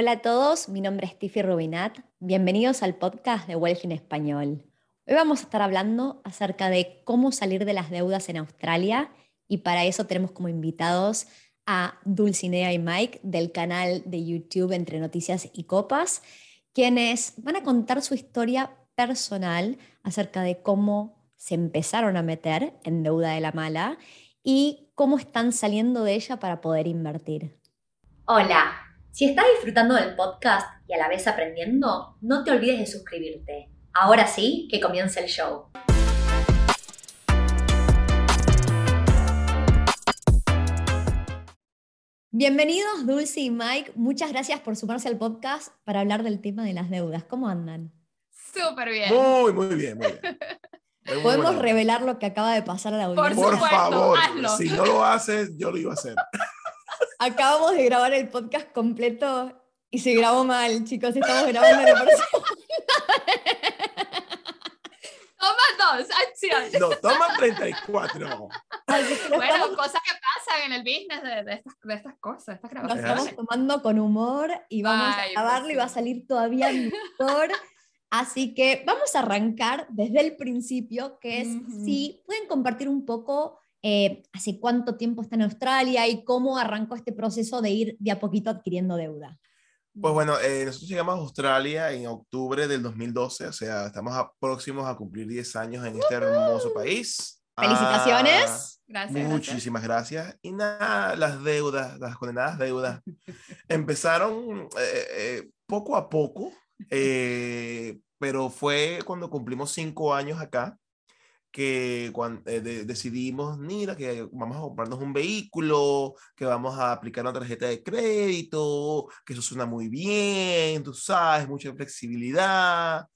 Hola a todos, mi nombre es Tiffy Rubinat. Bienvenidos al podcast de Wealth en Español. Hoy vamos a estar hablando acerca de cómo salir de las deudas en Australia y para eso tenemos como invitados a Dulcinea y Mike del canal de YouTube Entre Noticias y Copas, quienes van a contar su historia personal acerca de cómo se empezaron a meter en deuda de la mala y cómo están saliendo de ella para poder invertir. Hola, si estás disfrutando del podcast y a la vez aprendiendo, no te olvides de suscribirte. Ahora sí, que comience el show. Bienvenidos Dulce y Mike, muchas gracias por sumarse al podcast para hablar del tema de las deudas. ¿Cómo andan? Súper bien. Muy, muy bien, muy bien. Muy ¿Podemos revelar lo que acaba de pasar a la Por audiencia? Por supuesto, favor, hazlo. si no lo haces, yo lo iba a hacer. Acabamos de grabar el podcast completo y se grabó mal, chicos. Estamos grabando la persona. Toma dos, acción. No, toma 34. Así que lo Bueno, cosas que pasan en el business de, de estas, de estas cosas, estas lo grabaciones. estamos tomando con humor y vamos Ay, a grabarlo pues y va a salir todavía mejor. Así que vamos a arrancar desde el principio, que es Ujú. si pueden compartir un poco eh, hace cuánto tiempo está en Australia y cómo arrancó este proceso de ir de a poquito adquiriendo deuda. Pues bueno, eh, nosotros llegamos a Australia en octubre del 2012, o sea, estamos a- próximos a cumplir 10 años en este hermoso país. Felicitaciones. Ah, Gracias. Muchísimas gracias. Y nada, las deudas, las condenadas deudas, empezaron eh, eh, poco a poco, eh, pero fue cuando cumplimos cinco años acá que cuando, decidimos, mira, que vamos a comprarnos un vehículo, que vamos a aplicar una tarjeta de crédito, que eso suena muy bien, tú sabes, mucha flexibilidad.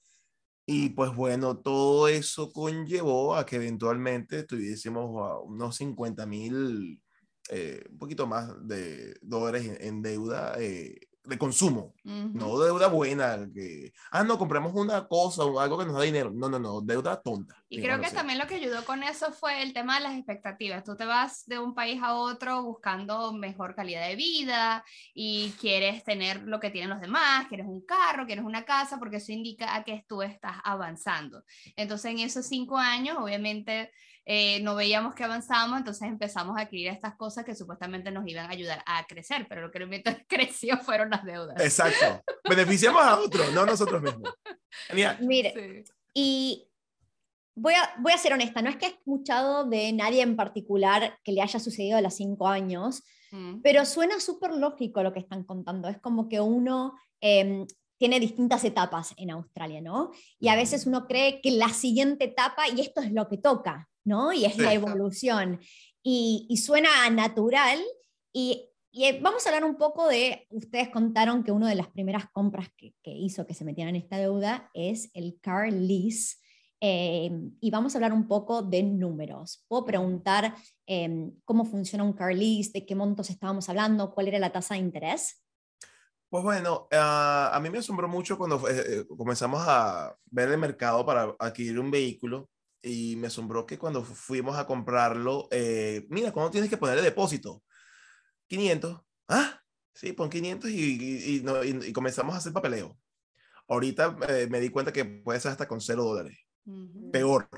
Y pues bueno, todo eso conllevó a que eventualmente tuviésemos unos 50 mil, eh, un poquito más de dólares en, en deuda eh, de consumo, Ujú. no deuda buena, que, ah, no, compramos una cosa o algo que nos da dinero. No, no, no, deuda tonta. Y creo que así. también lo que ayudó con eso fue el tema de las expectativas. Tú te vas de un país a otro buscando mejor calidad de vida y quieres tener lo que tienen los demás, quieres un carro, quieres una casa, porque eso indica a que tú estás avanzando. Entonces en esos cinco años, obviamente, eh, no veíamos que avanzábamos, entonces empezamos a adquirir estas cosas que supuestamente nos iban a ayudar a crecer, pero lo que realmente creció fueron las deudas. Exacto. Beneficiamos a otros, no a nosotros mismos. Genial. Mire, Sí. Y voy a, voy a ser honesta, no es que he escuchado de nadie en particular que le haya sucedido a los cinco años, Mm. pero suena súper lógico lo que están contando. Es como que uno em, tiene distintas etapas en Australia, ¿no? Y a veces uno cree que la siguiente etapa, y esto es lo que toca, ¿no? Y es la Sí. evolución. Y, y suena natural. Y, y, eh, vamos a hablar un poco de, ustedes contaron que una de las primeras compras que, que hizo que se metieran en esta deuda es el car lease. Eh, y vamos a hablar un poco de números. Puedo preguntar eh, cómo funciona un car lease, de qué montos estábamos hablando, cuál era la tasa de interés. Pues bueno, ah, a mí me asombró mucho cuando eh, eh, comenzamos a ver el mercado para adquirir un vehículo y me asombró que cuando fu- fuimos a comprarlo, eh, mira, ¿cuándo tienes que poner el depósito? 500. Ah, sí, pon 500 y, y- y no- y- comenzamos a hacer papeleo. Ahorita eh, me di cuenta que puede ser hasta con 0 dólares. Ujú. peor.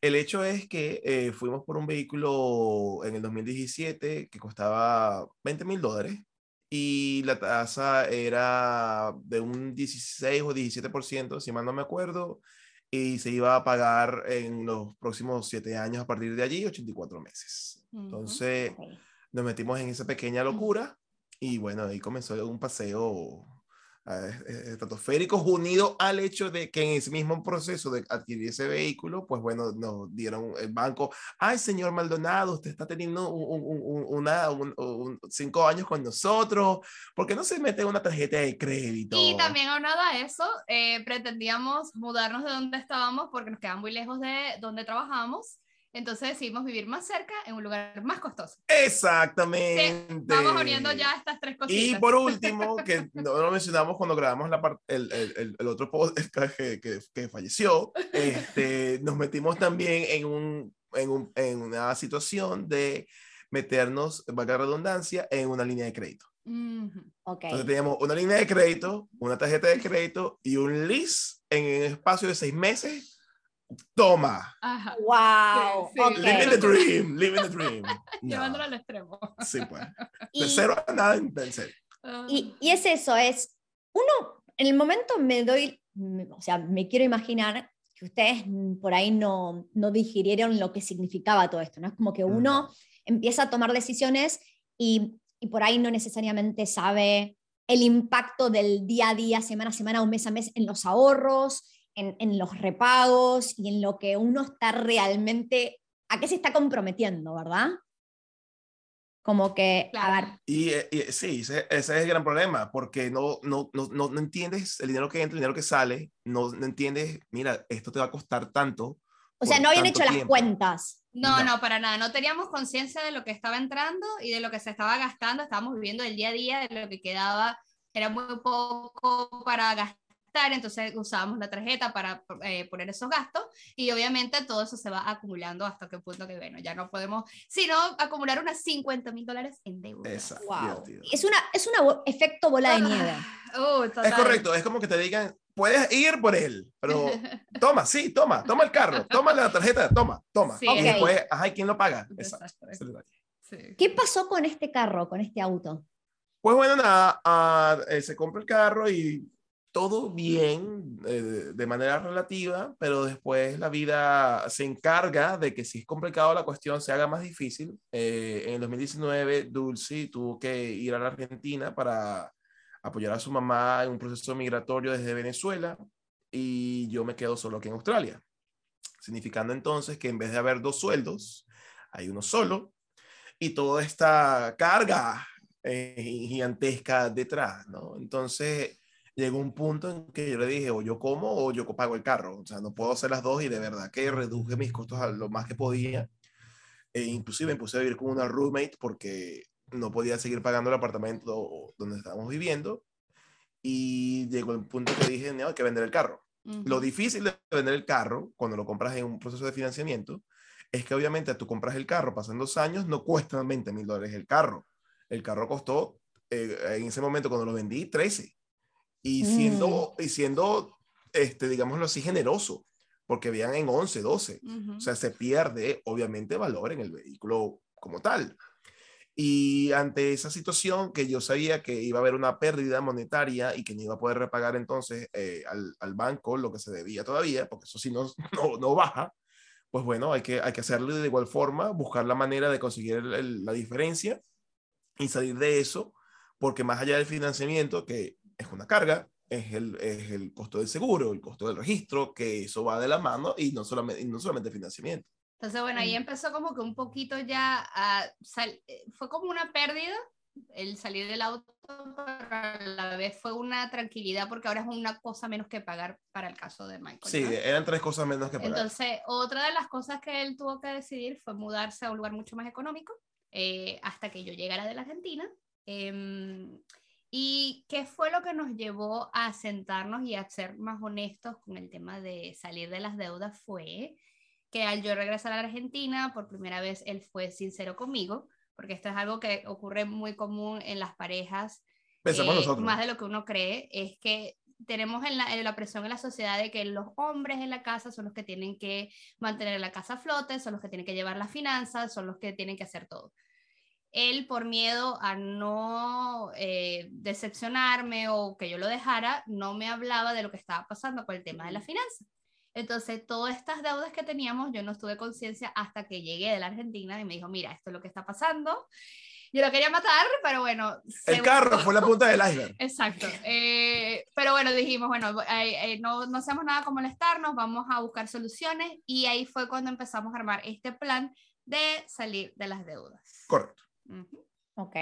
El hecho es que eh, fuimos por un vehículo en el 2017 que costaba 20 mil dólares y la tasa era de un 16 o 17%, si mal no me acuerdo, y se iba a pagar en los próximos 7 años a partir de allí, 84 meses. Ujú. Entonces Ok. nos metimos en esa pequeña locura y bueno, ahí comenzó un paseo eh, eh, estratosférico unido al hecho de que en ese mismo proceso de adquirir ese vehículo, pues bueno, nos dieron el banco, ay señor Maldonado, usted está teniendo un, un- un- una, un- un- cinco años con nosotros, ¿por qué no se mete una tarjeta de crédito? Y también aunado a eso, eh, pretendíamos mudarnos de donde estábamos porque nos quedan muy lejos de donde trabajamos. Entonces decidimos vivir más cerca en un lugar más costoso. Exactamente. Vamos uniendo ya estas tres Y cositas. por último, que no lo mencionamos cuando grabamos la el, el, el, otro podcast que, que, que falleció, este, nos metimos también en, un, en, un, en una situación de meternos, valga la redundancia, en una línea de crédito. okay. Entonces teníamos una línea de crédito, una tarjeta de crédito y un lease en un espacio de seis meses. Toma. Ajá. Wow. Sí, sí. ok. Living the dream, living the dream. No. Llevándolo al extremo. Sí, pues. Y- De cero a nada en en cero. Y, y es eso, es, uno, en el momento me doy, mm, o sea, me quiero imaginar que ustedes mm, por ahí no, no digirieron lo que significaba todo esto, ¿no? Es como que uno empieza a tomar decisiones y, y por ahí no necesariamente sabe el impacto del día a día, semana a semana o mes a mes en los ahorros, en, en los repagos y en lo que uno está realmente, a qué se está comprometiendo, ¿verdad? Como que, a ver, Claro. Y, eh, y, sí, ese, ese es el gran problema, porque no, no, no, no, no entiendes el dinero que entra, el dinero que sale, no, no entiendes, mira, esto te va a costar tanto. o sea, no habían hecho las tiempo. cuentas. No, No. no, para nada. No teníamos conciencia de lo que estaba entrando y de lo que se estaba gastando. Estábamos viviendo el día a día de lo que quedaba. Era muy poco para gastar, entonces usábamos la tarjeta para eh, poner esos gastos y obviamente todo eso se va acumulando hasta qué punto que, bueno, ya no podemos, sino acumular unos 50 mil dólares en deuda. Exacto. Wow. Es un es una bo- efecto bola de nieve. Uh, Es correcto, es como que te digan, puedes ir por él, pero toma, sí, toma, toma el carro, toma la tarjeta, toma, toma. Sí. Y Ok. después, ajá, ¿y quién lo paga? Exacto. Sí. ¿Qué pasó con este carro, con este auto? Pues bueno, nada, ah, eh, se compra el carro y todo bien eh, de manera relativa, pero después la vida se encarga de que si es complicado la cuestión se haga más difícil. Eh, en el 2019, Dulce tuvo que ir a la Argentina para apoyar a su mamá en un proceso migratorio desde Venezuela y yo me quedo solo aquí en Australia, significando entonces que en vez de haber dos sueldos, hay uno solo y toda esta carga eh, gigantesca detrás, ¿no? Entonces llegó un punto en que yo le dije, o yo como o yo pago el carro, o sea, no puedo hacer las dos y de verdad que reduje mis costos a lo más que podía. E inclusive me puse a vivir con una roommate porque no podía seguir pagando el apartamento donde estábamos viviendo y llegó el punto que dije, no, hay que vender el carro. Ujú. Lo difícil de vender el carro cuando lo compras en un proceso de financiamiento es que obviamente tú compras el carro, pasan dos años, no cuesta 20 mil dólares el carro. El carro costó eh, en ese momento cuando lo vendí 13. Y siendo, y siendo este, digámoslo así, generoso, porque habían en 11, 12. Ujú. O sea, se pierde obviamente valor en el vehículo como tal. Y ante esa situación que yo sabía que iba a haber una pérdida monetaria y que no iba a poder repagar entonces eh, al, al banco lo que se debía todavía, porque eso sí no, no, no baja, pues bueno, hay que, hay que hacerlo de igual forma, buscar la manera de conseguir el- el- la diferencia y salir de eso, porque más allá del financiamiento, que es una carga, es el, es el costo del seguro, el costo del registro, que eso va de la mano y no solamente, y no solamente financiamiento. Entonces, bueno, ahí Mm. empezó como que un poquito ya a sal- eh, fue como una pérdida el salir del auto, pero a la vez fue una tranquilidad porque ahora es una cosa menos que pagar para el caso de Michael. Sí, ¿no? eran tres cosas menos que pagar. Entonces, otra de las cosas que él tuvo que decidir fue mudarse a un lugar mucho más económico eh, hasta que yo llegara de la Argentina. Em, ¿Y qué fue lo que nos llevó a sentarnos y a ser más honestos con el tema de salir de las deudas? Fue que al yo regresar a la Argentina, por primera vez él fue sincero conmigo, porque esto es algo que ocurre muy común en las parejas eh, más de lo que uno cree, es que tenemos en la, en la presión en la sociedad de que los hombres en la casa son los que tienen que mantener la casa a flote, son los que tienen que llevar las finanzas, son los que tienen que hacer todo. Él, por miedo a no eh, decepcionarme o que yo lo dejara, no me hablaba de lo que estaba pasando con el tema de la finanza. Entonces, todas estas deudas que teníamos, yo no estuve conciencia hasta que llegué de la Argentina y me dijo, mira, esto es lo que está pasando. Yo lo quería matar, pero bueno. El carro fue la punta del iceberg. Exacto. Eh, pero bueno, dijimos, bueno, eh, eh, no, no hacemos nada con molestarnos, vamos a buscar soluciones y ahí fue cuando empezamos a armar este plan de salir de las deudas. Correcto. Ok.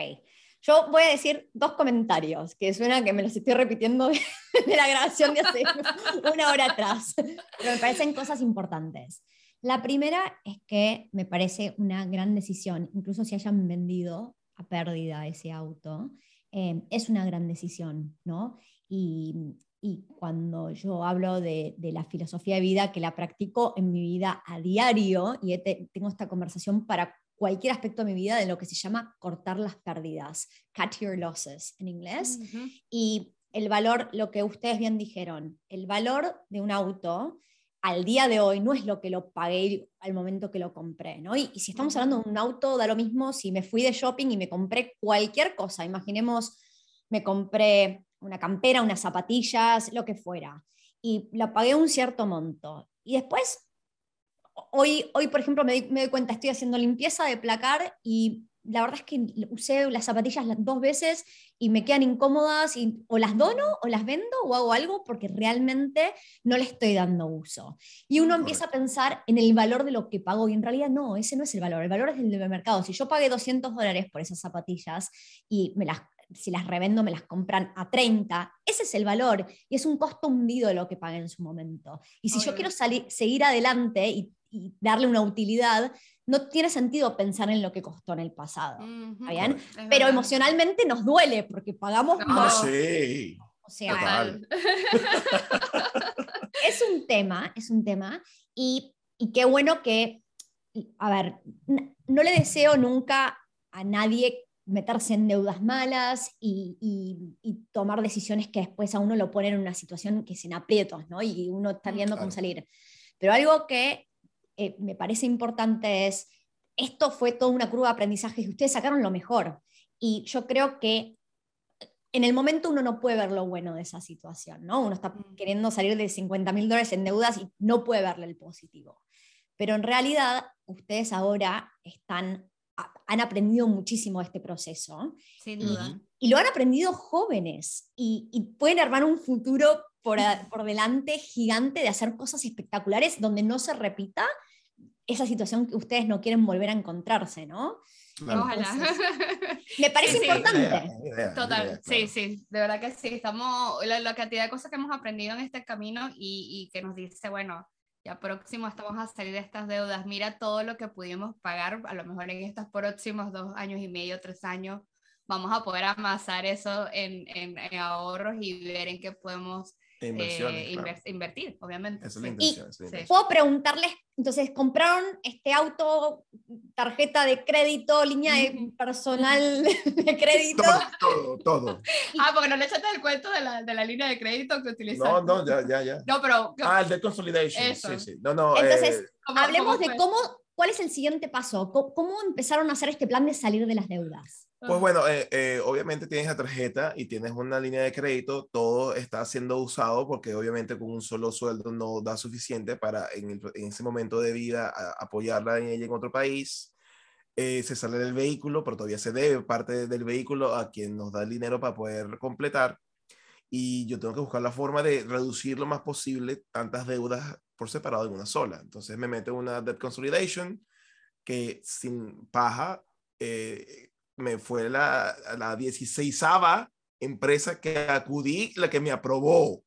Yo voy a decir dos comentarios, que suena que me los estoy repitiendo de la grabación de hace una hora atrás, pero me parecen cosas importantes. La primera es que me parece una gran decisión, incluso si hayan vendido a pérdida ese auto, eh, es una gran decisión, ¿no? Y, y cuando yo hablo de, la filosofía de vida, que la practico en mi vida a diario, y tengo esta conversación para cualquier aspecto de mi vida, de lo que se llama cortar las pérdidas, cut your losses en inglés. Y el valor, lo que ustedes bien dijeron, el valor de un auto al día de hoy no es lo que lo pagué al momento que lo compré, ¿no? Y, y, si estamos hablando de un auto, da lo mismo si me fui de shopping y me compré cualquier cosa, imaginemos, me compré una campera, unas zapatillas, lo que fuera, y la pagué un cierto monto. Y después, hoy, hoy por ejemplo, me, me doy cuenta, estoy haciendo limpieza de placar y la verdad es que usé las zapatillas dos veces y me quedan incómodas y o las dono o las vendo o hago algo porque realmente no le estoy dando uso. Y uno empieza a pensar en el valor de lo que pago y en realidad no, ese no es el valor, el valor es el del mercado. Si yo pagué 200 dólares por esas zapatillas y me las si las revendo me las compran a 30, ese es el valor y es un costo hundido de lo que pagué en su momento. Y si yo quiero salir, seguir adelante y, darle una utilidad, no tiene sentido pensar en lo que costó en el pasado. bien? Pero emocionalmente nos duele porque pagamos más. Sí. O sea, es un tema, es un tema y, y qué bueno que, a ver, no le deseo nunca a nadie meterse en deudas malas y, tomar decisiones que después a uno lo ponen en una situación que es en aprietos, ¿no? Y uno está viendo cómo salir. Pero algo que eh, me parece importante es, esto fue toda una curva de aprendizaje y ustedes sacaron lo mejor. Y yo creo que en el momento uno no puede ver lo bueno de esa situación, ¿no? Uno está mm. queriendo salir de 50 mil dólares en deudas y no puede verle el positivo. Pero en realidad ustedes ahora están han aprendido muchísimo de este proceso. Sin duda. Y, lo han aprendido jóvenes y, pueden armar un futuro por, por, delante gigante de hacer cosas espectaculares donde no se repita esa situación que ustedes no quieren volver a encontrarse, ¿no? Ojalá. me parece importante. Total, sí, sí, de verdad que sí. Estamos, la, cantidad de cosas que hemos aprendido en este camino y, y que nos dice, bueno, ya próximo estamos a salir de estas deudas, mira todo lo que pudimos pagar, a lo mejor en estos próximos dos años y medio, tres años, vamos a poder amasar eso en, en, ahorros y ver en qué podemos eh, invertir, obviamente. y puedo preguntarles, entonces, ¿compraron este auto, tarjeta de crédito, línea de personal de crédito? Todo, todo, ah, porque no le echaste el cuento de la, de la línea de crédito que utilizaste. No, no, ya, ya, ya. No, pero... Ah, el de consolidation, sí, sí. No, no, entonces, eh, hablemos de cómo, cuál es el siguiente paso, cómo empezaron a hacer este plan de salir de las deudas. Pues bueno, eh, eh, obviamente tienes la tarjeta y tienes una línea de crédito, todo está siendo usado porque obviamente con un solo sueldo no da suficiente para en, ese momento de vida apoyarla en ella en otro país. Eh, se sale del vehículo, pero todavía se debe parte del vehículo a quien nos da el dinero para poder completar. Y yo tengo que buscar la forma de reducir lo más posible tantas deudas por separado en una sola. Entonces me meto una debt consolidation que sin paja me fue la, la 16 empresa que acudí, la que me aprobó.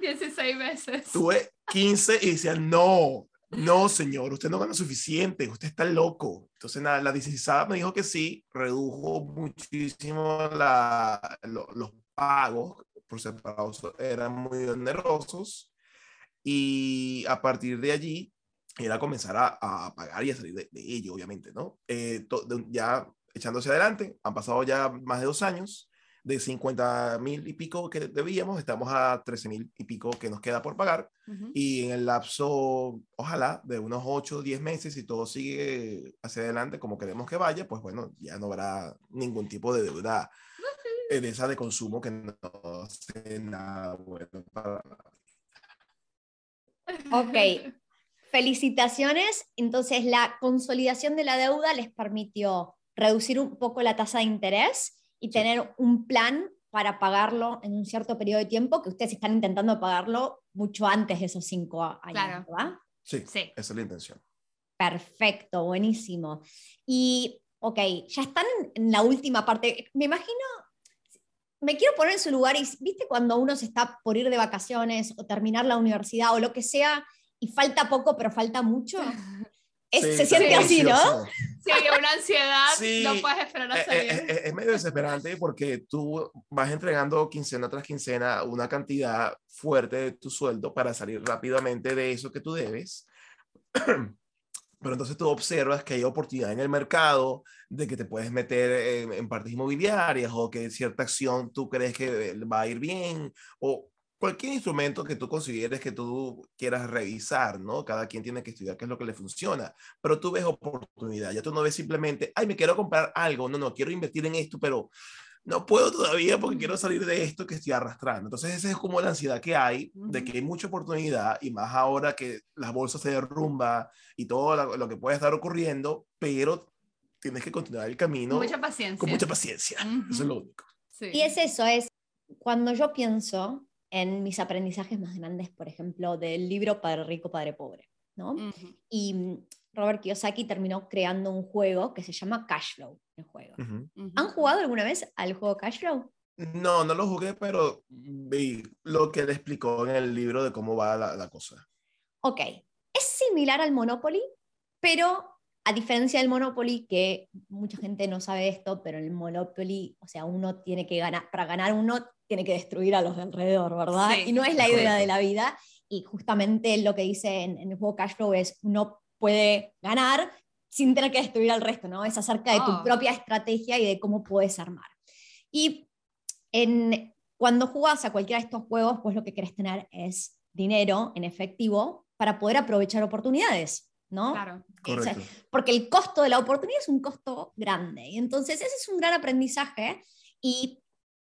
16 veces. Tuve 15 y decían, no, no, señor, usted no gana suficiente, usted está loco. Entonces, nada, la 16 me dijo que sí, redujo muchísimo la, los pagos por separado, eran muy onerosos. Y a partir de allí, era comenzar a, a pagar y a salir de, ello, obviamente, ¿no? Eh, ya echándose adelante, han pasado ya más de dos años, de 50 mil y pico que debíamos, estamos a 13 mil y pico que nos queda por pagar, y en el lapso, ojalá, de unos 8 o 10 meses, si todo sigue hacia adelante como queremos que vaya, pues bueno, ya no habrá ningún tipo de deuda de esa de consumo que no sea nada bueno para Ok, felicitaciones. Entonces, la consolidación de la deuda les permitió reducir un poco la tasa de interés y tener un plan para pagarlo en un cierto periodo de tiempo, que ustedes están intentando pagarlo mucho antes de esos cinco años, ¿verdad? Sí, sí, esa es la intención. Perfecto, buenísimo. Y, ok, ya están en la última parte. Me imagino, me quiero poner en su lugar y, viste, cuando uno se está por ir de vacaciones o terminar la universidad o lo que sea, y falta poco, pero falta mucho. se siente así, ¿no? Sí, una ansiedad, no puedes esperar a eh, eh, salir. Es, es, medio desesperante porque tú vas entregando quincena tras quincena una cantidad fuerte de tu sueldo para salir rápidamente de eso que tú debes. Pero entonces tú observas que hay oportunidad en el mercado, de que te puedes meter en, en partes inmobiliarias o que cierta acción tú crees que va a ir bien o cualquier instrumento que tú consideres que tú quieras revisar, ¿no? Cada quien tiene que estudiar qué es lo que le funciona, pero tú ves oportunidad, ya tú no ves simplemente, ay, me quiero comprar algo, no, no, quiero invertir en esto, pero no puedo todavía porque quiero salir de esto que estoy arrastrando. Entonces, esa es como la ansiedad que hay de que hay mucha oportunidad y más ahora que las bolsas se derrumba y todo lo, que puede estar ocurriendo, pero tienes que continuar el camino. Mucha paciencia. Con mucha paciencia. Uh -huh. Eso es lo único. Sí. Y es eso, es cuando yo pienso en mis aprendizajes más grandes, por ejemplo, del libro Padre Rico, Padre Pobre. ¿no? Uh -huh. Y mm, Robert Kiyosaki terminó creando un juego que se llama Cashflow, el juego. Uh -huh. ¿Han jugado alguna vez al juego Cashflow? No, no lo jugué, pero vi lo que él explicó en el libro de cómo va la, la cosa. Ok, es similar al Monopoly, pero a diferencia del Monopoly, que mucha gente no sabe esto, pero en el Monopoly, o sea, uno tiene que ganar, para ganar uno tiene que destruir a los de alrededor, ¿verdad? Sí, y no es la idea de la vida. Y justamente lo que dice en, en el juego Cashflow es, uno puede ganar sin tener que destruir al resto, ¿no? Es acerca de tu Oh. propia estrategia y de cómo puedes armar. Y en, cuando jugás a cualquiera de estos juegos, pues lo que querés tener es dinero en efectivo para poder aprovechar oportunidades, ¿no? Claro. O sea, porque el costo de la oportunidad es un costo grande. Y entonces ese es un gran aprendizaje. Y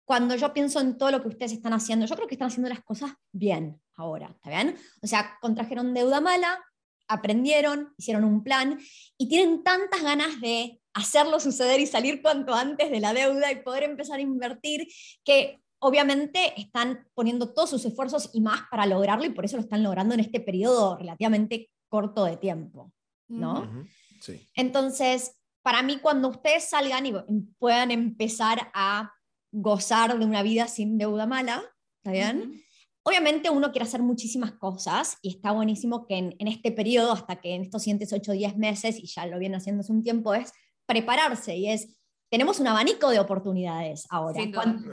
cuando yo pienso en todo lo que ustedes están haciendo, yo creo que están haciendo las cosas bien ahora, ¿está bien? O sea, contrajeron deuda mala, aprendieron, hicieron un plan y tienen tantas ganas de hacerlo suceder y salir cuanto antes de la deuda y poder empezar a invertir que obviamente están poniendo todos sus esfuerzos y más para lograrlo y por eso lo están logrando en este periodo relativamente corto de tiempo, ¿no? Sí. Entonces, para mí, cuando ustedes salgan y puedan empezar a gozar de una vida sin deuda mala, ¿está bien? Ujú. Obviamente uno quiere hacer muchísimas cosas y está buenísimo que en, en este periodo, hasta que en estos siguientes 8 o 10 meses, y ya lo vienen haciendo hace un tiempo, es prepararse y es, tenemos un abanico de oportunidades ahora.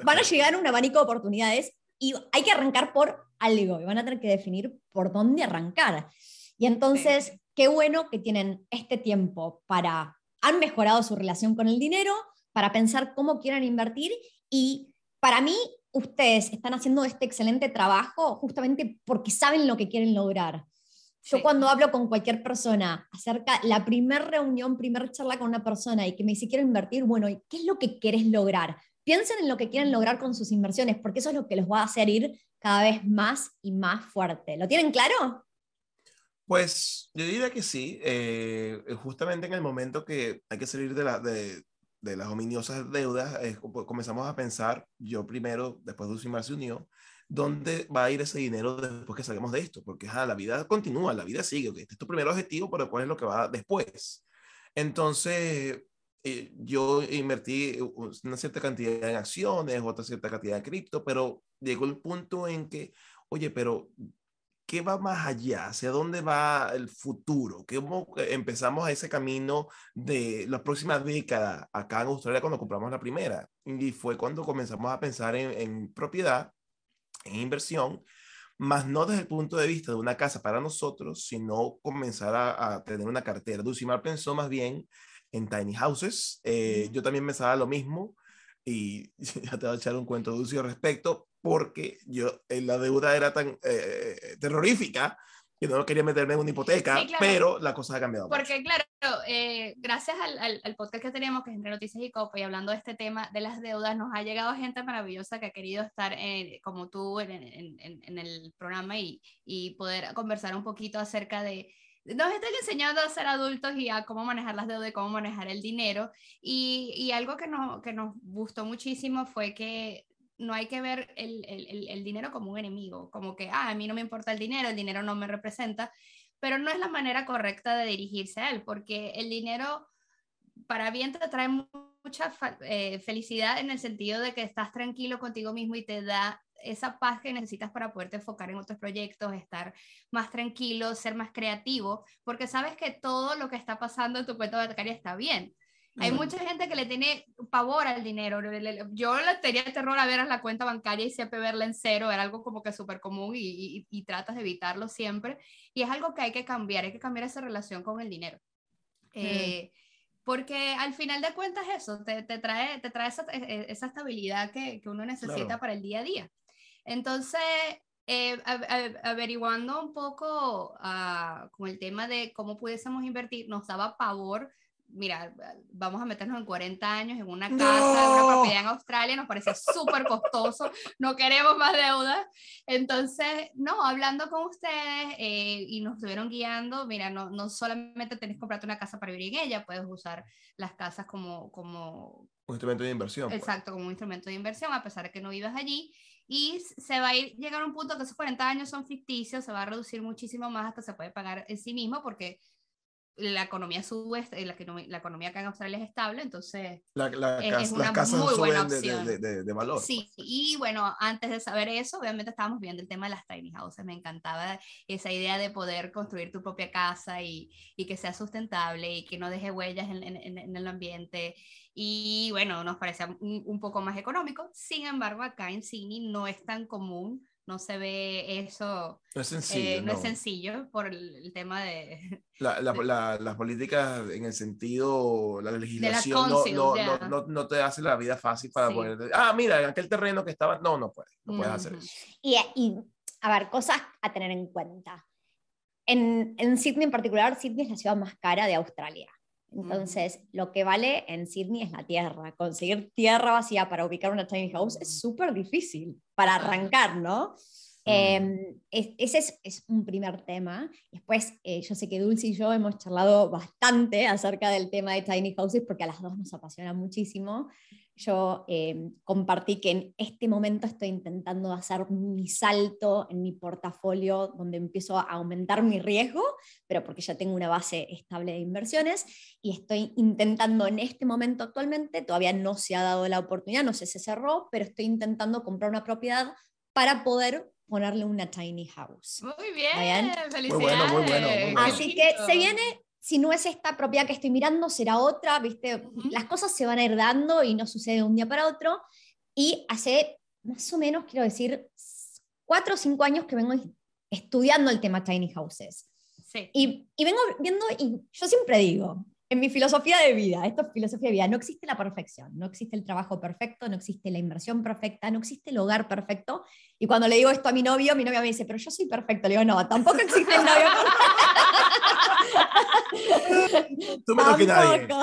Van a llegar un abanico de oportunidades y hay que arrancar por algo y van a tener que definir por dónde arrancar. Y entonces, qué bueno que tienen este tiempo para, han mejorado su relación con el dinero, para pensar cómo quieren invertir y para mí ustedes están haciendo este excelente trabajo justamente porque saben lo que quieren lograr. Yo Sí. cuando hablo con cualquier persona acerca la primera reunión, primer charla con una persona y que me dice quiero invertir, bueno, ¿y qué es lo que querés lograr? Piensen en lo que quieren lograr con sus inversiones, porque eso es lo que los va a hacer ir cada vez más y más fuerte. ¿Lo tienen claro? Pues yo diría que sí, eh, justamente en el momento que hay que salir de, la, de, de las ominiosas deudas, es como comenzamos a pensar, yo primero, después de Usimar se unió, ¿dónde va a ir ese dinero después que salgamos de esto? Porque la vida continúa, la vida sigue, ok, este es tu primer objetivo, pero ¿cuál es lo que va después? Entonces, eh, yo invertí una cierta cantidad en acciones, otra cierta cantidad en cripto, pero llegó el punto en que, oye, pero ¿qué va más allá? ¿Hacia dónde va el futuro? ¿Cómo empezamos a ese camino de la próxima década acá en Australia cuando compramos la primera? Y fue cuando comenzamos a pensar en, en propiedad, en inversión, más no desde el punto de vista de una casa para nosotros, sino comenzar a, a tener una cartera. Dulcimar pensó más bien en tiny houses. Eh, yo también pensaba lo mismo y ya te voy a echar un cuento dulce al respecto porque yo eh, la deuda era tan eh, terrorífica que no quería meterme en una hipoteca, Sí, claro. pero la cosa ha cambiado. mucho. Porque claro, eh, gracias al, al- al podcast que teníamos, que es Entre Noticias y Copa, y hablando de este tema de las deudas, nos ha llegado gente maravillosa que ha querido estar eh, como tú en, en- en- en el programa y, y poder conversar un poquito acerca de... Nos están enseñando a ser adultos y a cómo manejar las deudas y cómo manejar el dinero. Y, y algo que, no, que nos gustó muchísimo fue que no hay que ver el, el- el- dinero como un enemigo, como que, ah, a mí no me importa el dinero, el dinero no me representa, pero no es la manera correcta de dirigirse a él, porque el dinero para bien te trae mu- mucha eh, felicidad en el sentido de que estás tranquilo contigo mismo y te da esa paz que necesitas para poderte enfocar en otros proyectos, estar más tranquilo, ser más creativo, porque sabes que todo lo que está pasando en tu cuenta bancaria está bien. Hay mucha gente que le tiene pavor al dinero. Yo le tenía terror a ver la cuenta bancaria y siempre verla en cero, era algo como que súper común y, y, tratas de evitarlo siempre. Y es algo que hay que cambiar, hay que cambiar esa relación con el dinero. Eh, porque al final de cuentas eso, te, te trae, te trae esa, e, e, esa estabilidad que, que, uno necesita para el día a día. Entonces, eh, averiguando un poco uh, con el tema de cómo pudiésemos invertir, nos daba pavor mira, vamos a meternos en 40 años en una casa, en una propiedad en Australia, nos parece súper costoso, no queremos más deudas. Entonces, no, hablando con ustedes eh, y nos estuvieron guiando, mira, no, no solamente tenés que comprarte una casa para vivir en ella, puedes usar las casas como... como un instrumento de inversión. Pues. Exacto, como un instrumento de inversión, a pesar de que no vivas allí. Y se va a ir, llegar a un punto que esos 40 años son ficticios, se va a reducir muchísimo más hasta se puede pagar en sí mismo porque la economía sube, eh, la, la economía acá en Australia es estable, entonces es, una muy buena opción. De, de, valor. Sí, pues. y bueno, antes de saber eso, obviamente estábamos viendo el tema de las tiny houses, me encantaba esa idea de poder construir tu propia casa y, y que sea sustentable y que no deje huellas en, en, en el ambiente. Y bueno, nos parece un, un, poco más económico, sin embargo, acá en Sydney no es tan común no se ve eso. No es sencillo. Eh, no, es sencillo por el, tema de. las políticas en el sentido, la legislación no, no, te hace la vida fácil para poder. Ah, mira, en aquel terreno que estaba. No, no puedes, no puedes hacer eso. Y, y, a ver, cosas a tener en cuenta. En, en Sydney en particular, Sydney es la ciudad más cara de Australia. Entonces, lo que vale en Sydney es la tierra. Conseguir tierra vacía para ubicar una tiny house es súper difícil para arrancar, ¿no? Em, ese es, un primer tema. Después, eh, yo sé que Dulce y yo hemos charlado bastante acerca del tema de tiny houses porque a las dos nos apasiona muchísimo yo eh, compartí que en este momento estoy intentando hacer mi salto en mi portafolio donde empiezo a aumentar mi riesgo, pero porque ya tengo una base estable de inversiones y estoy intentando en este momento actualmente, todavía no se ha dado la oportunidad, no sé si se cerró, pero estoy intentando comprar una propiedad para poder ponerle una tiny house. Muy bien, felicidades. Muy bueno, muy bueno, Así que se viene si no es esta propiedad que estoy mirando, será otra, ¿viste? Las cosas se van a ir dando y no sucede de un día para otro. Y hace más o menos, quiero decir, cuatro o cinco años que vengo estudiando el tema tiny houses. Sí. Y, y vengo viendo, y yo siempre digo, en mi filosofía de vida, esto es filosofía de vida, no existe la perfección, no existe el trabajo perfecto, no existe la inversión perfecta, no existe el hogar perfecto. Y cuando le digo esto a mi novio, mi novio me dice, pero yo soy perfecto. Le digo, no, tampoco existe el novio perfecto. Tú menos que nadie.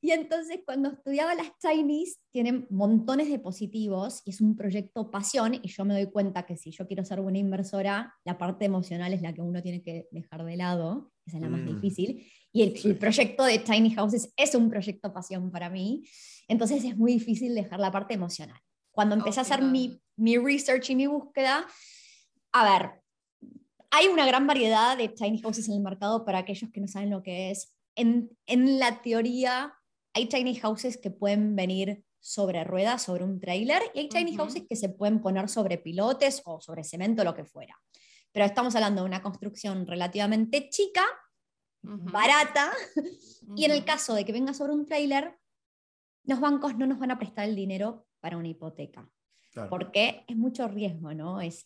Y entonces cuando estudiaba las Chinese, tienen montones de positivos y es un proyecto pasión y yo me doy cuenta que si yo quiero ser buena inversora, la parte emocional es la que uno tiene que dejar de lado, esa es la más mm. difícil. Y el, proyecto de Tiny Houses es un proyecto pasión para mí, entonces es muy difícil dejar la parte emocional. Cuando empecé a hacer mi, mi research y mi búsqueda, a ver, hay una gran variedad de tiny houses en el mercado para aquellos que no saben lo que es. En, en la teoría, hay tiny houses que pueden venir sobre ruedas, sobre un trailer, y hay tiny houses que se pueden poner sobre pilotes o sobre cemento, lo que fuera. Pero estamos hablando de una construcción relativamente chica, barata, y en el caso de que venga sobre un trailer, los bancos no nos van a prestar el dinero para una hipoteca. Porque es mucho riesgo, ¿no? Es,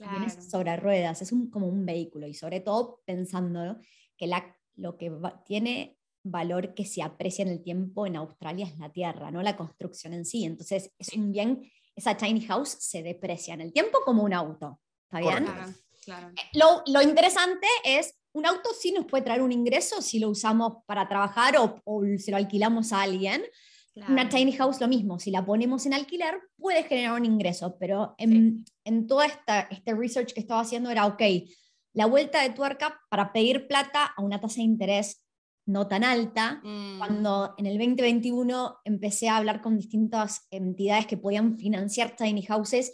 sobre ruedas, es un, como un vehículo y sobre todo pensando que la, lo que tiene valor que se aprecia en el tiempo en Australia es la tierra, no la construcción en sí. Entonces es un bien, esa tiny house se deprecia en el tiempo como un auto. ¿Está bien? Claro, eh, Lo, lo, interesante es, un auto sí nos puede traer un ingreso si lo usamos para trabajar o, o se lo alquilamos a alguien. Una tiny house lo mismo, si la ponemos en alquiler puede generar un ingreso, pero en, en todo esta, este research que estaba haciendo era, ok, la vuelta de tuerca para pedir plata a una tasa de interés no tan alta, mm. cuando en el 2021 empecé a hablar con distintas entidades que podían financiar tiny houses,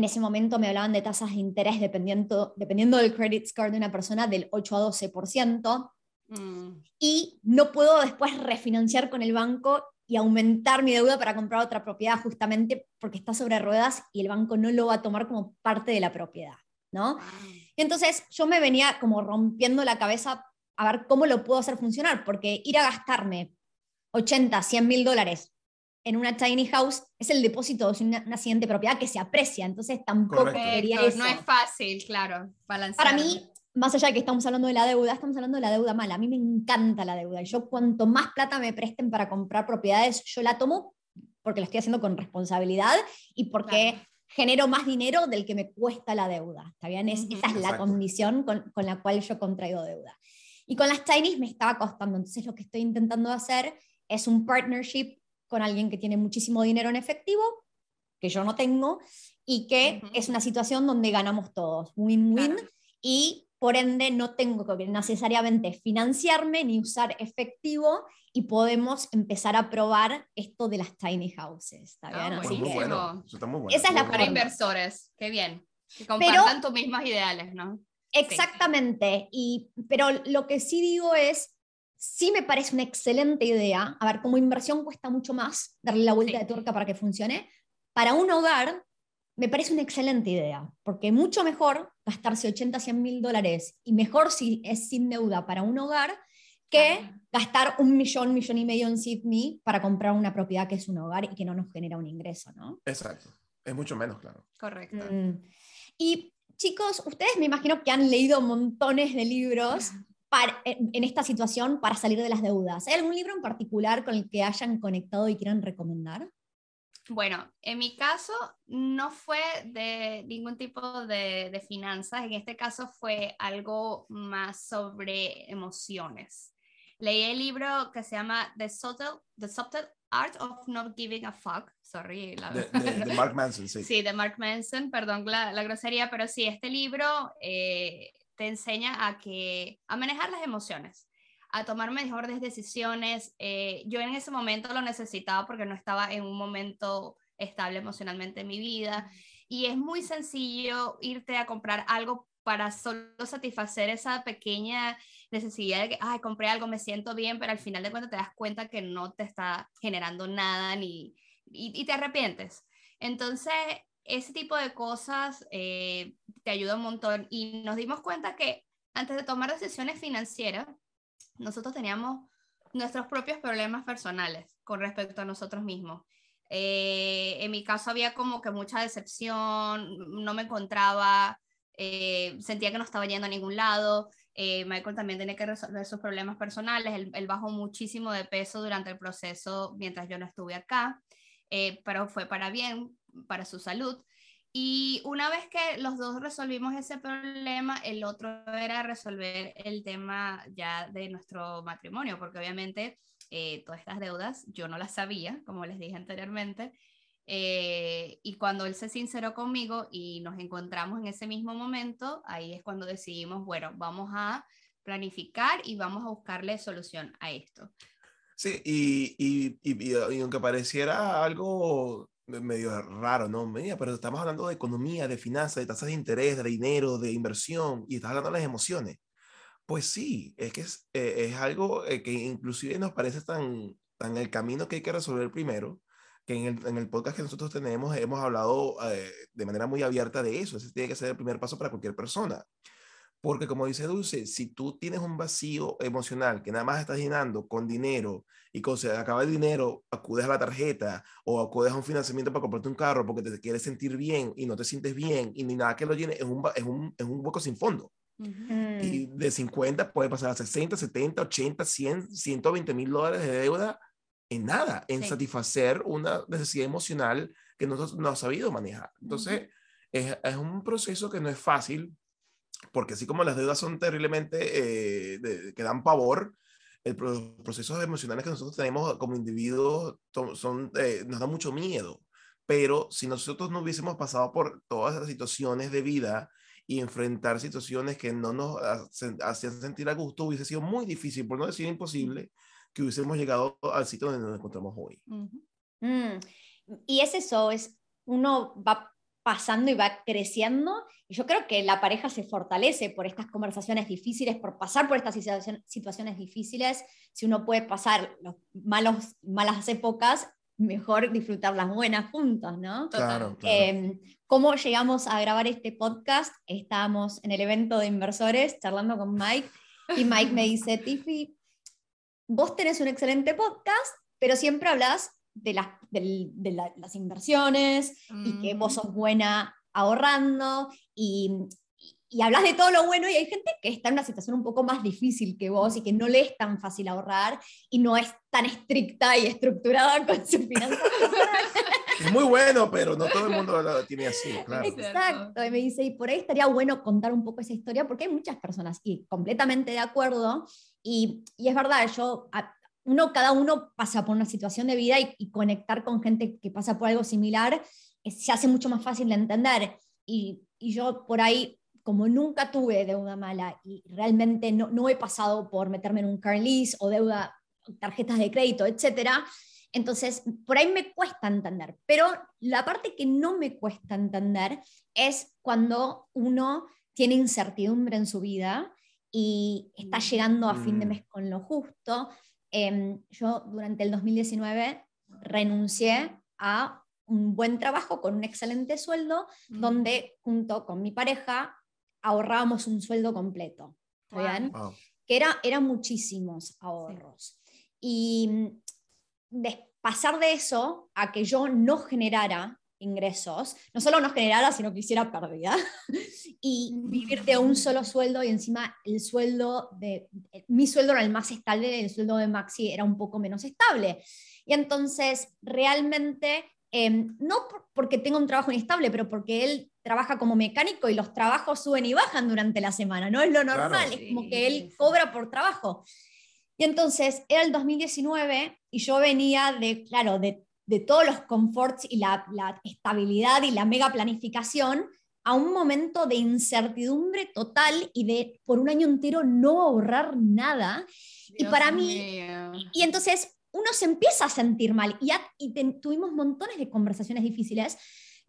en ese momento me hablaban de tasas de interés dependiendo, dependiendo del credit score de una persona del 8 a 12%. Mm. Y no puedo después refinanciar con el banco y aumentar mi deuda para comprar otra propiedad justamente porque está sobre ruedas y el banco no lo va a tomar como parte de la propiedad, ¿no? Entonces yo me venía como rompiendo la cabeza a ver cómo lo puedo hacer funcionar, porque ir a gastarme 80, 100 mil dólares en una tiny house es el depósito de una, siguiente propiedad que se aprecia, entonces tampoco quería eso. No es fácil, claro, balancear. Para mí, más allá de que estamos hablando de la deuda, estamos hablando de la deuda mala. A mí me encanta la deuda. Yo cuanto más plata me presten para comprar propiedades, yo la tomo porque lo estoy haciendo con responsabilidad y porque genero más dinero del que me cuesta la deuda. ¿Está bien? esa es la condición con, con, la cual yo contraigo deuda. Y con las Chinese me estaba costando. Entonces lo que estoy intentando hacer es un partnership con alguien que tiene muchísimo dinero en efectivo, que yo no tengo, y que es una situación donde ganamos todos, win-win, y por ende no tengo que necesariamente financiarme ni usar efectivo y podemos empezar a probar esto de las tiny houses. ¿está bien? Así muy bueno. Eso está muy bueno. Esa es la para inversores, qué bien. Que compartan tus mismos ideales, ¿no? Exactamente. Y, pero lo que sí digo es, sí me parece una excelente idea. A ver, como inversión cuesta mucho más darle la vuelta de tuerca para que funcione. Para un hogar, me parece una excelente idea, porque mucho mejor gastarse 80, 100 mil dólares y mejor si es sin deuda para un hogar que gastar un millón, millón y medio en Sydney para comprar una propiedad que es un hogar y que no nos genera un ingreso, ¿no? Exacto. Es mucho menos, claro. Correcto. Mm. Y chicos, ustedes me imagino que han leído montones de libros para, en esta situación para salir de las deudas. ¿Hay algún libro en particular con el que hayan conectado y quieran recomendar? Bueno, en mi caso no fue de ningún tipo de, finanzas, en este caso fue algo más sobre emociones. Leí el libro que se llama The Subtle, The Subtle Art of Not Giving a Fuck, sorry. de, Mark Manson, sí. Sí, de Mark Manson, perdón la, grosería, pero sí, este libro eh, te enseña a, que, a manejar las emociones a tomar mejores decisiones. Eh, yo en ese momento lo necesitaba porque no estaba en un momento estable emocionalmente en mi vida. Y es muy sencillo irte a comprar algo para solo satisfacer esa pequeña necesidad de que, ay, compré algo, me siento bien, pero al final de cuentas te das cuenta que no te está generando nada ni, y, te arrepientes. Entonces, ese tipo de cosas eh, te ayuda un montón y nos dimos cuenta que antes de tomar decisiones financieras, nosotros teníamos nuestros propios problemas personales con respecto a nosotros mismos. Eh, en mi caso había como que mucha decepción, no me encontraba, eh, sentía que no estaba yendo a ningún lado. Eh, Michael también tenía que resolver sus problemas personales. Él, bajó muchísimo de peso durante el proceso mientras yo no estuve acá, pero fue para bien, para su salud. Y una vez que los dos resolvimos ese problema, el otro era resolver el tema ya de nuestro matrimonio, porque obviamente eh, todas estas deudas yo no las sabía, como les dije anteriormente. Eh, y cuando él se sinceró conmigo y nos encontramos en ese mismo momento, ahí es cuando decidimos, bueno, vamos a planificar y vamos a buscarle solución a esto. Sí, y, y, y, y aunque pareciera algo medio raro, ¿no? Mira, pero estamos hablando de economía, de finanzas, de tasas de interés, de dinero, de inversión, y estás hablando de las emociones. Pues sí, es que es, eh, es algo eh, que inclusive nos parece tan, tan el camino que hay que resolver primero, que en el, en el podcast que nosotros tenemos hemos hablado eh, de manera muy abierta de eso. Ese tiene que ser el primer paso para cualquier persona. Porque como dice Dulce, si tú tienes un vacío emocional que nada más estás llenando con dinero y cuando se acaba el dinero, acudes a la tarjeta o acudes a un financiamiento para comprarte un carro porque te quieres sentir bien y no te sientes bien y ni nada que lo llene, es un, es un, es un hueco sin fondo. Y de 50 puede pasar a 60, 70, 80, 100, 120 mil dólares de deuda en nada, en satisfacer una necesidad emocional que nosotros no hemos sabido manejar. Entonces, es, es, un proceso que no es fácil, porque así como las deudas son terriblemente, eh, que dan pavor, los procesos emocionales que nosotros tenemos como individuos son, eh, nos dan mucho miedo. Pero si nosotros no hubiésemos pasado por todas las situaciones de vida y enfrentar situaciones que no nos hacían sentir a gusto, hubiese sido muy difícil, por no decir imposible, que hubiésemos llegado al sitio donde nos encontramos hoy. Mm. Y es eso, es uno va pasando y va creciendo. Y yo creo que la pareja se fortalece por estas conversaciones difíciles, por pasar por estas situaciones difíciles. Si uno puede pasar los malos, malas épocas, mejor disfrutar las buenas juntos, ¿no? Claro, em, ¿Cómo llegamos a grabar este podcast? Estábamos en el evento de inversores charlando con Mike y Mike me dice, Tiffy, vos tenés un excelente podcast, pero siempre hablas de, las, de, las inversiones y que vos sos buena ahorrando y, y hablas de todo lo bueno y hay gente que está en una situación un poco más difícil que vos y que no le es tan fácil ahorrar y no es tan estricta y estructurada con su finanzas. Es muy bueno, pero no todo el mundo lo tiene así, claro. Exacto, y me dice, y por ahí estaría bueno contar un poco esa historia porque hay muchas personas y completamente de acuerdo y, y es verdad, yo uno, cada uno pasa por una situación de vida y, conectar con gente que pasa por algo similar se hace mucho más fácil de entender. Y, y, yo por ahí, como nunca tuve deuda mala y realmente no, no he pasado por meterme en un car lease o deuda, tarjetas de crédito, etcétera, entonces por ahí me cuesta entender. Pero la parte que no me cuesta entender es cuando uno tiene incertidumbre en su vida y está mm. llegando a fin de mm. mes con lo justo, Em, yo durante el 2019 renuncié a un buen trabajo con un excelente sueldo, mm. donde junto con mi pareja ahorrábamos un sueldo completo. ¿Bien? Que era, eran muchísimos ahorros. Y mm, de pasar de eso a que yo no generara ingresos, no solo no generara, sino que hiciera pérdida, y vivir de un solo sueldo y encima el sueldo de, mi sueldo era el más estable, el sueldo de Maxi era un poco menos estable. Y entonces realmente, em, no porque tenga un trabajo inestable, pero porque él trabaja como mecánico y los trabajos suben y bajan durante la semana, no es lo normal, es como que él cobra por trabajo. Y entonces era el 2019 y yo venía de, claro, de de todos los comforts y la, estabilidad y la mega planificación a un momento de incertidumbre total y de por un año entero no ahorrar nada. y para mí, y, entonces uno se empieza a sentir mal y, y tuvimos montones de conversaciones difíciles,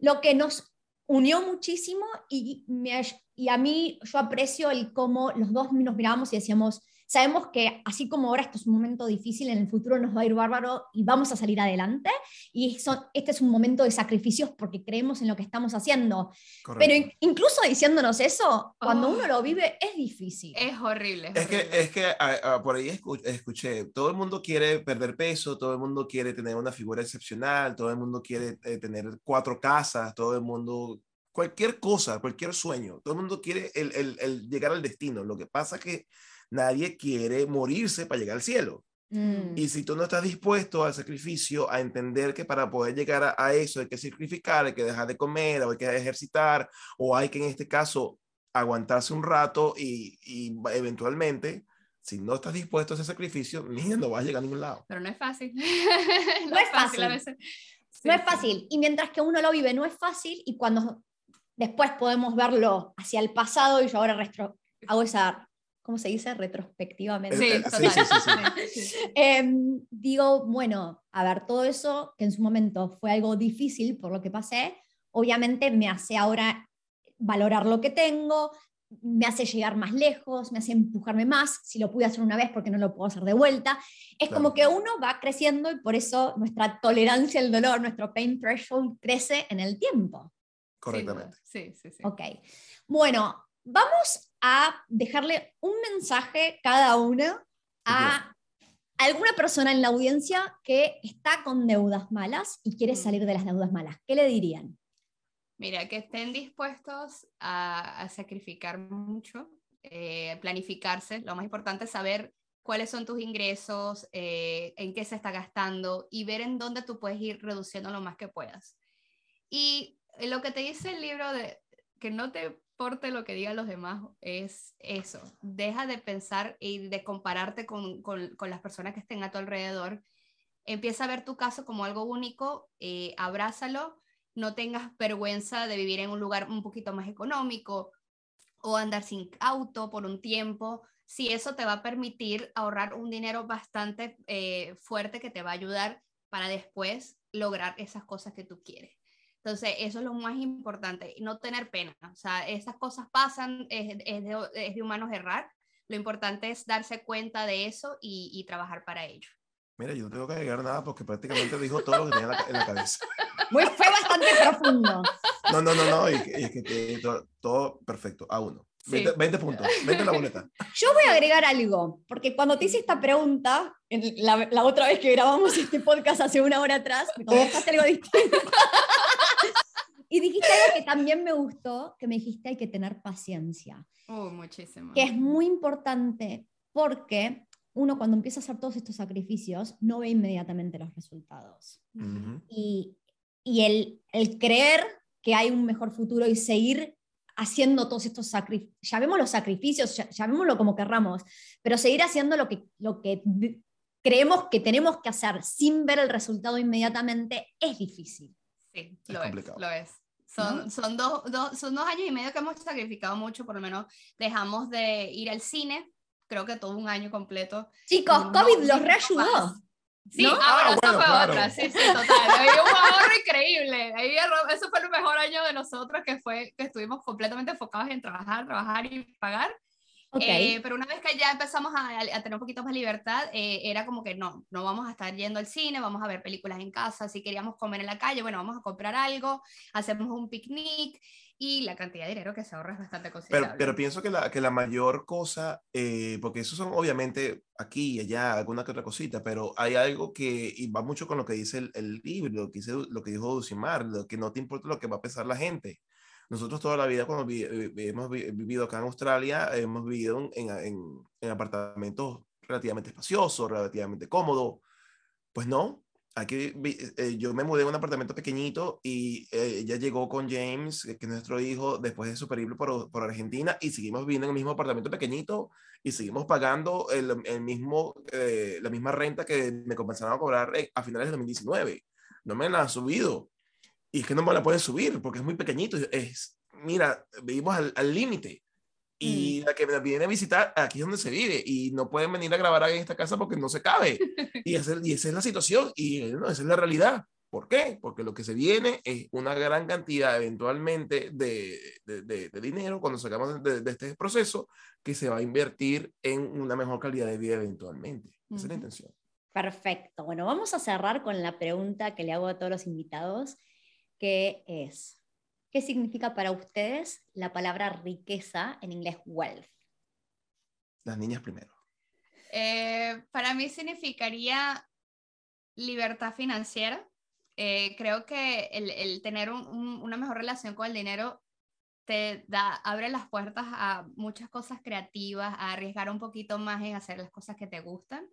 lo que nos unió muchísimo y, me, y a mí yo aprecio el cómo los dos nos mirábamos y decíamos, Sabemos que así como ahora esto es un momento difícil, en el futuro nos va a ir bárbaro y vamos a salir adelante. Y este es un momento de sacrificios porque creemos en lo que estamos haciendo. Pero incluso diciéndonos eso, cuando uno lo vive es difícil. Es horrible. Es, que, es que por ahí escuché, todo el mundo quiere perder peso, todo el mundo quiere tener una figura excepcional, todo el mundo quiere eh, tener cuatro casas, todo el mundo cualquier cosa, cualquier sueño. Todo el mundo quiere el, el, el, llegar al destino. Lo que pasa es que nadie quiere morirse para llegar al cielo. Mm. Y si tú no estás dispuesto al sacrificio, a entender que para poder llegar a, eso hay que sacrificar, hay que dejar de comer, o hay que ejercitar, o hay que en este caso aguantarse un rato y, eventualmente, si no estás dispuesto a ese sacrificio, niña, no vas a llegar a ningún lado. Pero no es fácil. no, es fácil. a veces. no es fácil. Y mientras que uno lo vive, no es fácil. Y cuando después podemos verlo hacia el pasado, y yo ahora hago esa ¿cómo se dice? Retrospectivamente. Sí, total. Em, digo, bueno, a ver, todo eso que en su momento fue algo difícil por lo que pasé, obviamente me hace ahora valorar lo que tengo, me hace llegar más lejos, me hace empujarme más, si lo pude hacer una vez porque no lo puedo hacer de vuelta. Es como que uno va creciendo y por eso nuestra tolerancia al dolor, nuestro pain threshold crece en el tiempo. Correctamente. Sí, sí, sí. Ok. Bueno, vamos a dejarle un mensaje cada uno a alguna persona en la audiencia que está con deudas malas y quiere mm. salir de las deudas malas. ¿Qué le dirían? Mira, que estén dispuestos a, sacrificar mucho, eh, planificarse. Lo más importante es saber cuáles son tus ingresos, eh, en qué se está gastando y ver en dónde tú puedes ir reduciendo lo más que puedas. Y lo que te dice el libro de que no te lo que digan los demás, es eso. Deja de pensar y de compararte con, con, las personas que estén a tu alrededor. Empieza a ver tu caso como algo único, eh, abrázalo, no tengas vergüenza de vivir en un lugar un poquito más económico o andar sin auto por un tiempo. Si eso te va a permitir ahorrar un dinero bastante eh, fuerte que te va a ayudar para después lograr esas cosas que tú quieres. Entonces, eso es lo más importante, no tener pena. O sea, esas cosas pasan, es, es, de, es de, humanos errar. Lo importante es darse cuenta de eso y, y, trabajar para ello. Mira, yo no tengo que agregar nada porque prácticamente dijo todo lo que tenía en la, en la cabeza. Muy, fue bastante profundo. No, no, no, no, y, y es que te, todo, todo, perfecto, a uno. 20, sí. 20, puntos, 20 la boleta. Yo voy a agregar algo, porque cuando te hice esta pregunta, la, la otra vez que grabamos este podcast hace una hora atrás, me contestaste algo distinto. Y dijiste algo que también me gustó, que me dijiste hay que tener paciencia. Oh, muchísimo. Que es muy importante porque uno cuando empieza a hacer todos estos sacrificios no ve inmediatamente los resultados. Uh -huh. Y, y el, el creer que hay un mejor futuro y seguir haciendo todos estos sacrificios, llamémoslo sacrificios, llamémoslo como querramos, pero seguir haciendo lo que, lo que creemos que tenemos que hacer sin ver el resultado inmediatamente es difícil. Sí, es lo, es, lo es. Son, ¿no? son, dos, dos, son dos años y medio que hemos sacrificado mucho, por lo menos dejamos de ir al cine, creo que todo un año completo. Chicos, no, COVID los reayudó. Sí, ¿no? ahora ah, bueno, fue claro. otra, sí, sí, total. Hay un ahorro increíble. Ahí, eso fue el mejor año de nosotros, que fue que estuvimos completamente enfocados en trabajar, trabajar y pagar. Okay. Eh, pero una vez que ya empezamos a, a tener un poquito más libertad, eh, era como que no, no vamos a estar yendo al cine, vamos a ver películas en casa, si queríamos comer en la calle, bueno, vamos a comprar algo, hacemos un picnic y la cantidad de dinero que se ahorra es bastante considerable. Pero, pero pienso que la, que la mayor cosa, eh, porque eso son obviamente aquí y allá, alguna que otra cosita, pero hay algo que y va mucho con lo que dice el, el libro, lo que, dice, lo que dijo Dusimar, lo que no te importa lo que va a pensar la gente. Nosotros toda la vida cuando vi, hemos vivido acá en Australia, hemos vivido en, en, en apartamentos relativamente espaciosos, relativamente cómodos. Pues no, aquí eh, yo me mudé a un apartamento pequeñito y eh, ella llegó con James, que es nuestro hijo, después de su periplo por, por, Argentina y seguimos viviendo en el mismo apartamento pequeñito y seguimos pagando el, el mismo, eh, la misma renta que me comenzaron a cobrar a finales de 2019. No me la han subido. Y es que no me la pueden subir porque es muy pequeñito. Es, mira, vivimos al límite. Y mm. la que me viene a visitar, aquí es donde se vive. Y no pueden venir a grabar en esta casa porque no se cabe. Y, esa, y esa es la situación. Y no, esa es la realidad. ¿Por qué? Porque lo que se viene es una gran cantidad eventualmente de, de, de, de dinero cuando sacamos de, este proceso que se va a invertir en una mejor calidad de vida eventualmente. Esa es la intención. Perfecto. Bueno, vamos a cerrar con la pregunta que le hago a todos los invitados que es, ¿qué significa para ustedes la palabra riqueza en inglés wealth? Las niñas primero. Eh, para mí significaría libertad financiera. Eh, creo que el, el tener un, un, una mejor relación con el dinero te da, abre las puertas a muchas cosas creativas, a arriesgar un poquito más en hacer las cosas que te gustan.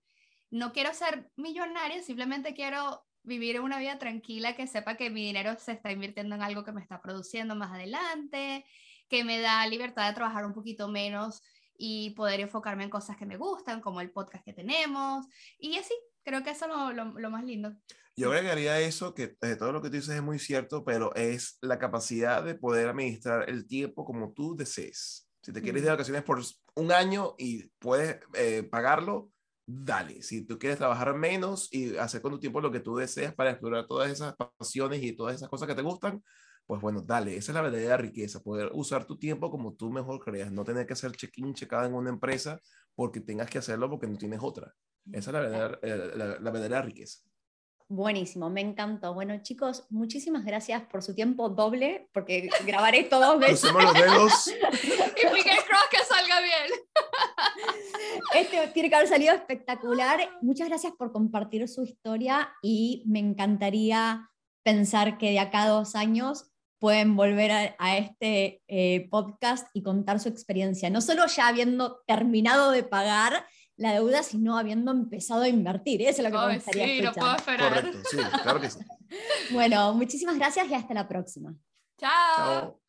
No quiero ser millonaria, simplemente quiero vivir una vida tranquila, que sepa que mi dinero se está invirtiendo en algo que me está produciendo más adelante, que me da libertad de trabajar un poquito menos y poder enfocarme en cosas que me gustan, como el podcast que tenemos. Y así, creo que eso es lo, lo, lo más lindo. Yo agregaría eso, que eh, todo lo que tú dices es muy cierto, pero es la capacidad de poder administrar el tiempo como tú desees. Si te quieres ir de vacaciones por un año y puedes eh, pagarlo, dale. Si tú quieres trabajar menos y hacer con tu tiempo lo que tú deseas para explorar todas esas pasiones y todas esas cosas que te gustan, pues bueno, dale. Esa es la verdadera riqueza, poder usar tu tiempo como tú mejor creas, no tener que hacer check-in, checada en una empresa porque tengas que hacerlo porque no tienes otra. Esa es la verdadera, eh, la, la verdadera riqueza. Buenísimo, me encantó. Bueno, chicos, muchísimas gracias por su tiempo doble, porque grabaré esto dos veces. Crucemos los dedos. y Miguel Cross que salga bien. Este tiene que haber salido espectacular. Muchas gracias por compartir su historia y me encantaría pensar que de acá a dos años pueden volver a, a este eh, podcast y contar su experiencia, no solo ya habiendo terminado de pagar, la deuda, sino habiendo empezado a invertir. Eso es lo que me gustaría sí, escuchar. No puedo esperar. Correcto, sí, claro que sí. bueno, muchísimas gracias y hasta la próxima. Chao. Chao.